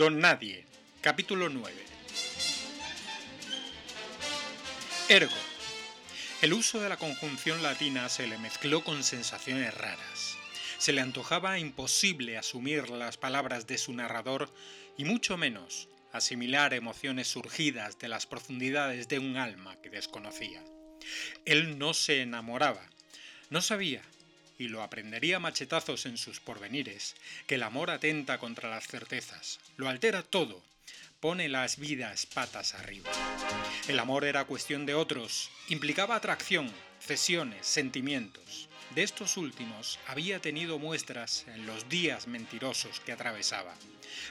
Don Nadie, capítulo 9. Ergo. El uso de la conjunción latina se le mezcló con sensaciones raras. Se le antojaba imposible asumir las palabras de su narrador y mucho menos asimilar emociones surgidas de las profundidades de un alma que desconocía. Él no se enamoraba, no sabía, y lo aprendería machetazos en sus porvenires, que el amor atenta contra las certezas, lo altera todo, pone las vidas patas arriba. El amor era cuestión de otros, implicaba atracción, cesiones, sentimientos. De estos últimos había tenido muestras en los días mentirosos que atravesaba,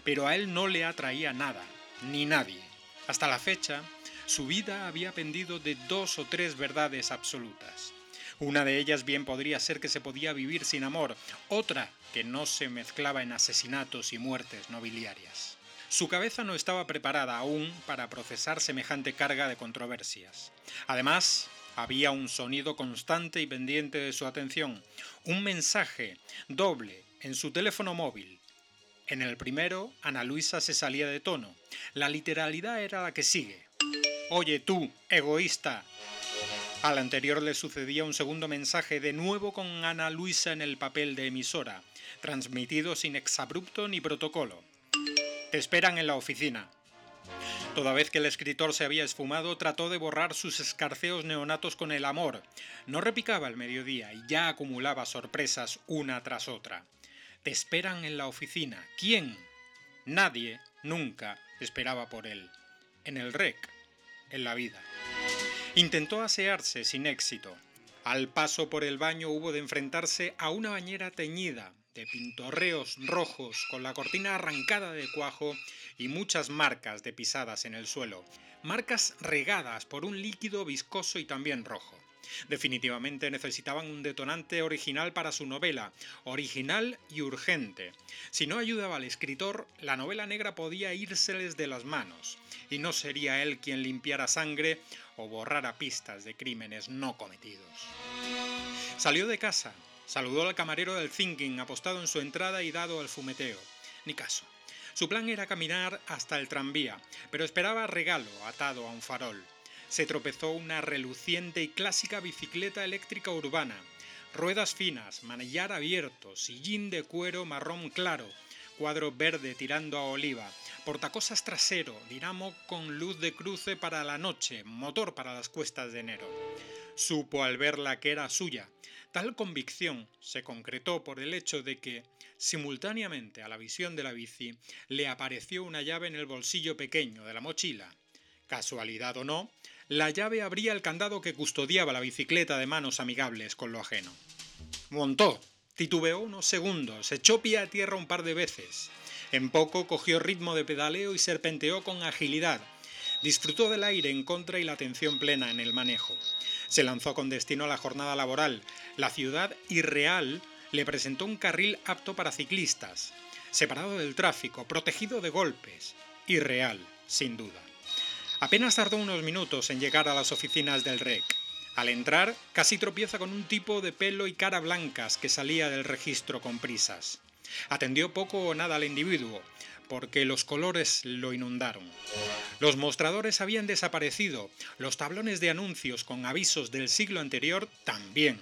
pero a él no le atraía nada, ni nadie. Hasta la fecha, su vida había pendido de dos o tres verdades absolutas. Una de ellas bien podría ser que se podía vivir sin amor, otra que no se mezclaba en asesinatos y muertes nobiliarias. Su cabeza no estaba preparada aún para procesar semejante carga de controversias. Además, había un sonido constante y pendiente de su atención, un mensaje doble en su teléfono móvil. En el primero, Ana Luisa se salía de tono. La literalidad era la que sigue. Oye tú, egoísta. Al anterior le sucedía un segundo mensaje, de nuevo con Ana Luisa en el papel de emisora, transmitido sin exabrupto ni protocolo. Te esperan en la oficina. Toda vez que el escritor se había esfumado, trató de borrar sus escarceos neonatos con el amor. No repicaba el mediodía y ya acumulaba sorpresas una tras otra. Te esperan en la oficina. ¿Quién? Nadie, nunca, esperaba por él. En el rec, en la vida. Intentó asearse sin éxito. Al paso por el baño hubo de enfrentarse a una bañera teñida, de pintorreos rojos con la cortina arrancada de cuajo y muchas marcas de pisadas en el suelo, marcas regadas por un líquido viscoso y también rojo. Definitivamente necesitaban un detonante original para su novela, original y urgente. Si no ayudaba al escritor, la novela negra podía írseles de las manos, y no sería él quien limpiara sangre o borrara pistas de crímenes no cometidos. Salió de casa, Saludó al camarero del Thinking apostado en su entrada y dado al fumeteo. Ni caso. Su plan era caminar hasta el tranvía, pero esperaba regalo atado a un farol. Se tropezó una reluciente y clásica bicicleta eléctrica urbana. Ruedas finas, manillar abierto, sillín de cuero marrón claro, cuadro verde tirando a oliva, portacosas trasero, dinamo con luz de cruce para la noche, motor para las cuestas de enero. Supo al verla que era suya, Tal convicción se concretó por el hecho de que, simultáneamente a la visión de la bici, le apareció una llave en el bolsillo pequeño de la mochila. Casualidad o no, la llave abría el candado que custodiaba la bicicleta de manos amigables con lo ajeno. Montó, titubeó unos segundos, echó pie a tierra un par de veces. En poco cogió ritmo de pedaleo y serpenteó con agilidad. Disfrutó del aire en contra y la atención plena en el manejo. Se lanzó con destino a la jornada laboral. La ciudad irreal le presentó un carril apto para ciclistas, separado del tráfico, protegido de golpes. Irreal, sin duda. Apenas tardó unos minutos en llegar a las oficinas del REC. Al entrar, casi tropieza con un tipo de pelo y cara blancas que salía del registro con prisas. Atendió poco o nada al individuo, porque los colores lo inundaron. Los mostradores habían desaparecido, los tablones de anuncios con avisos del siglo anterior también.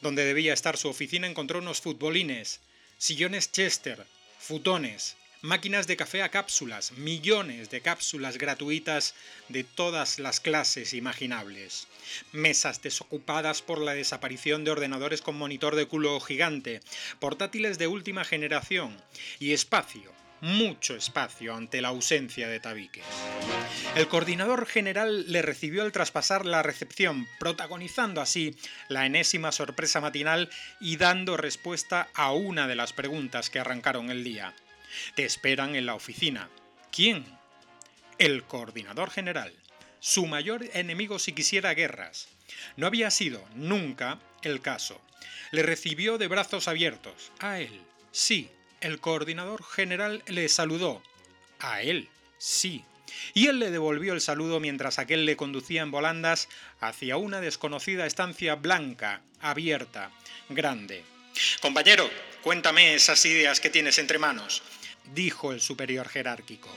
Donde debía estar su oficina encontró unos futbolines, sillones Chester, futones, máquinas de café a cápsulas, millones de cápsulas gratuitas de todas las clases imaginables, mesas desocupadas por la desaparición de ordenadores con monitor de culo gigante, portátiles de última generación y espacio mucho espacio ante la ausencia de tabiques. El coordinador general le recibió al traspasar la recepción, protagonizando así la enésima sorpresa matinal y dando respuesta a una de las preguntas que arrancaron el día. Te esperan en la oficina. ¿Quién? El coordinador general. Su mayor enemigo si quisiera guerras. No había sido nunca el caso. Le recibió de brazos abiertos. A él, sí, el coordinador general le saludó. A él, sí. Y él le devolvió el saludo mientras aquel le conducía en volandas hacia una desconocida estancia blanca, abierta, grande. Compañero, cuéntame esas ideas que tienes entre manos. Dijo el superior jerárquico.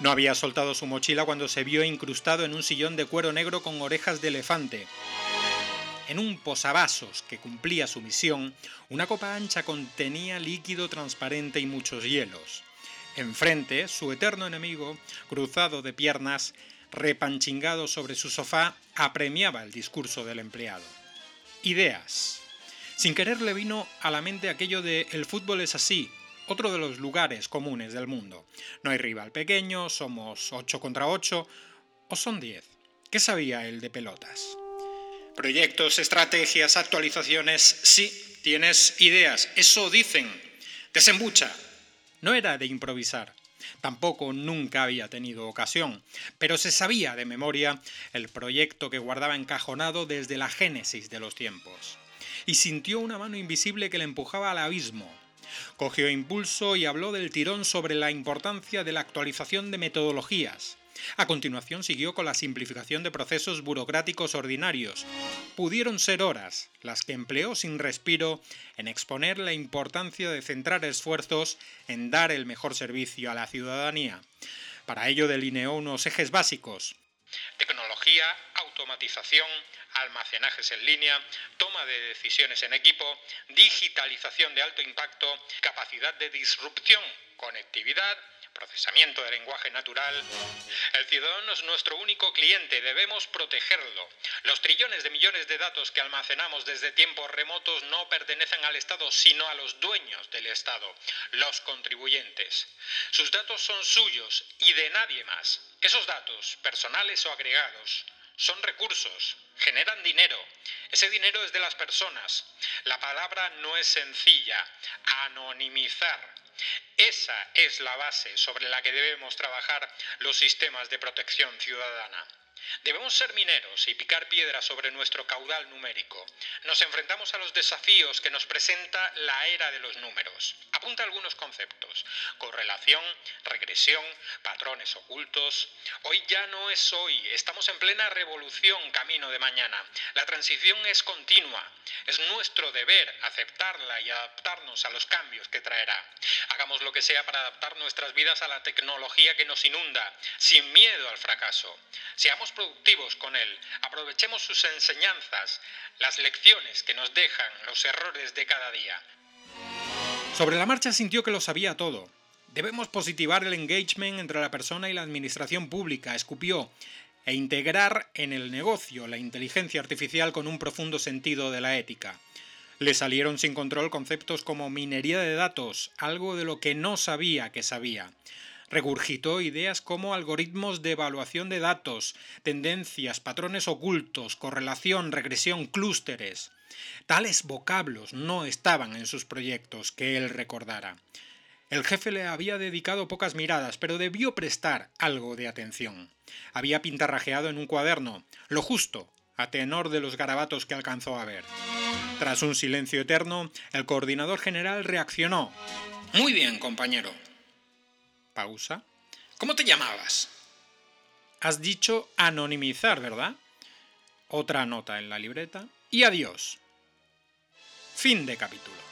No había soltado su mochila cuando se vio incrustado en un sillón de cuero negro con orejas de elefante. En un posavasos que cumplía su misión, una copa ancha contenía líquido transparente y muchos hielos. Enfrente, su eterno enemigo, cruzado de piernas, repanchingado sobre su sofá, apremiaba el discurso del empleado. Ideas. Sin querer le vino a la mente aquello de el fútbol es así, otro de los lugares comunes del mundo. No hay rival pequeño, somos 8 contra 8 o son 10. ¿Qué sabía él de pelotas? Proyectos, estrategias, actualizaciones, sí, tienes ideas, eso dicen. Desembucha. No era de improvisar. Tampoco nunca había tenido ocasión, pero se sabía de memoria el proyecto que guardaba encajonado desde la génesis de los tiempos. Y sintió una mano invisible que le empujaba al abismo. Cogió impulso y habló del tirón sobre la importancia de la actualización de metodologías, a continuación siguió con la simplificación de procesos burocráticos ordinarios. Pudieron ser horas las que empleó sin respiro en exponer la importancia de centrar esfuerzos en dar el mejor servicio a la ciudadanía. Para ello delineó unos ejes básicos. Tecnología, automatización, almacenajes en línea, toma de decisiones en equipo, digitalización de alto impacto, capacidad de disrupción, conectividad, procesamiento de lenguaje natural. El ciudadano es nuestro único cliente, debemos protegerlo. Los trillones de millones de datos que almacenamos desde tiempos remotos no pertenecen al Estado, sino a los dueños del Estado, los contribuyentes. Sus datos son suyos y de nadie más. Esos datos, personales o agregados, son recursos, generan dinero. Ese dinero es de las personas. La palabra no es sencilla. Anonimizar esa es la base sobre la que debemos trabajar los sistemas de protección ciudadana. Debemos ser mineros y picar piedra sobre nuestro caudal numérico. Nos enfrentamos a los desafíos que nos presenta la era de los números. Apunta algunos conceptos. Correlación, regresión, patrones ocultos. Hoy ya no es hoy. Estamos en plena revolución camino de mañana. La transición es continua. Es nuestro deber aceptarla y adaptarnos a los cambios que traerá. Hagamos lo que sea para adaptar nuestras vidas a la tecnología que nos inunda, sin miedo al fracaso. Seamos productivos con él, aprovechemos sus enseñanzas, las lecciones que nos dejan los errores de cada día. Sobre la marcha sintió que lo sabía todo. Debemos positivar el engagement entre la persona y la administración pública, escupió, e integrar en el negocio la inteligencia artificial con un profundo sentido de la ética. Le salieron sin control conceptos como minería de datos, algo de lo que no sabía que sabía. Regurgitó ideas como algoritmos de evaluación de datos, tendencias, patrones ocultos, correlación, regresión, clústeres. Tales vocablos no estaban en sus proyectos, que él recordara. El jefe le había dedicado pocas miradas, pero debió prestar algo de atención. Había pintarrajeado en un cuaderno, lo justo, a tenor de los garabatos que alcanzó a ver. Tras un silencio eterno, el coordinador general reaccionó. Muy bien, compañero. Pausa. ¿Cómo te llamabas? Has dicho anonimizar, ¿verdad? Otra nota en la libreta. Y adiós. Fin de capítulo.